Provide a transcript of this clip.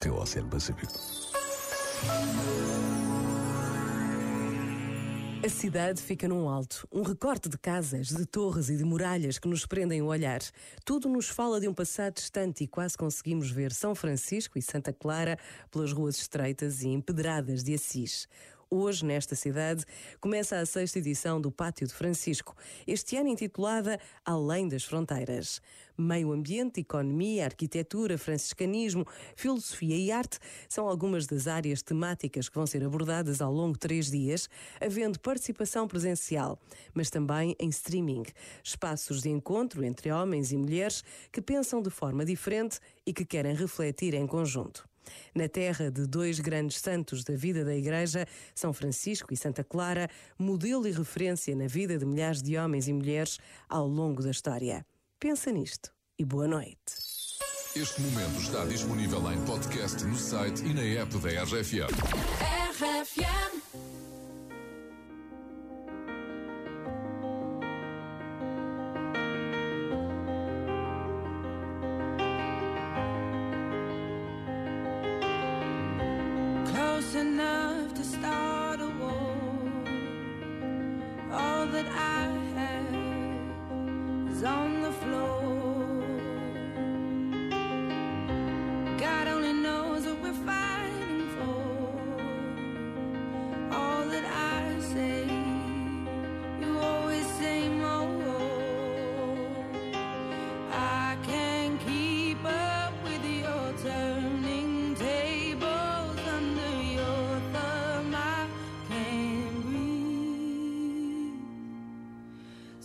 teu Oceano Pacífico. A cidade fica num alto, um recorte de casas, de torres e de muralhas que nos prendem o olhar. Tudo nos fala de um passado distante e quase conseguimos ver São Francisco e Santa Clara pelas ruas estreitas e empedradas de Assis. Hoje, nesta cidade, começa a sexta edição do Pátio de Francisco, este ano intitulada Além das Fronteiras. Meio ambiente, economia, arquitetura, franciscanismo, filosofia e arte são algumas das áreas temáticas que vão ser abordadas ao longo de três dias, havendo participação presencial, mas também em streaming. Espaços de encontro entre homens e mulheres que pensam de forma diferente e que querem refletir em conjunto. Na terra de dois grandes santos da vida da Igreja, São Francisco e Santa Clara, modelo e referência na vida de milhares de homens e mulheres ao longo da história. Pensa nisto e boa noite. Este momento está disponível em podcast no site e na app da RFM. RFM. Enough.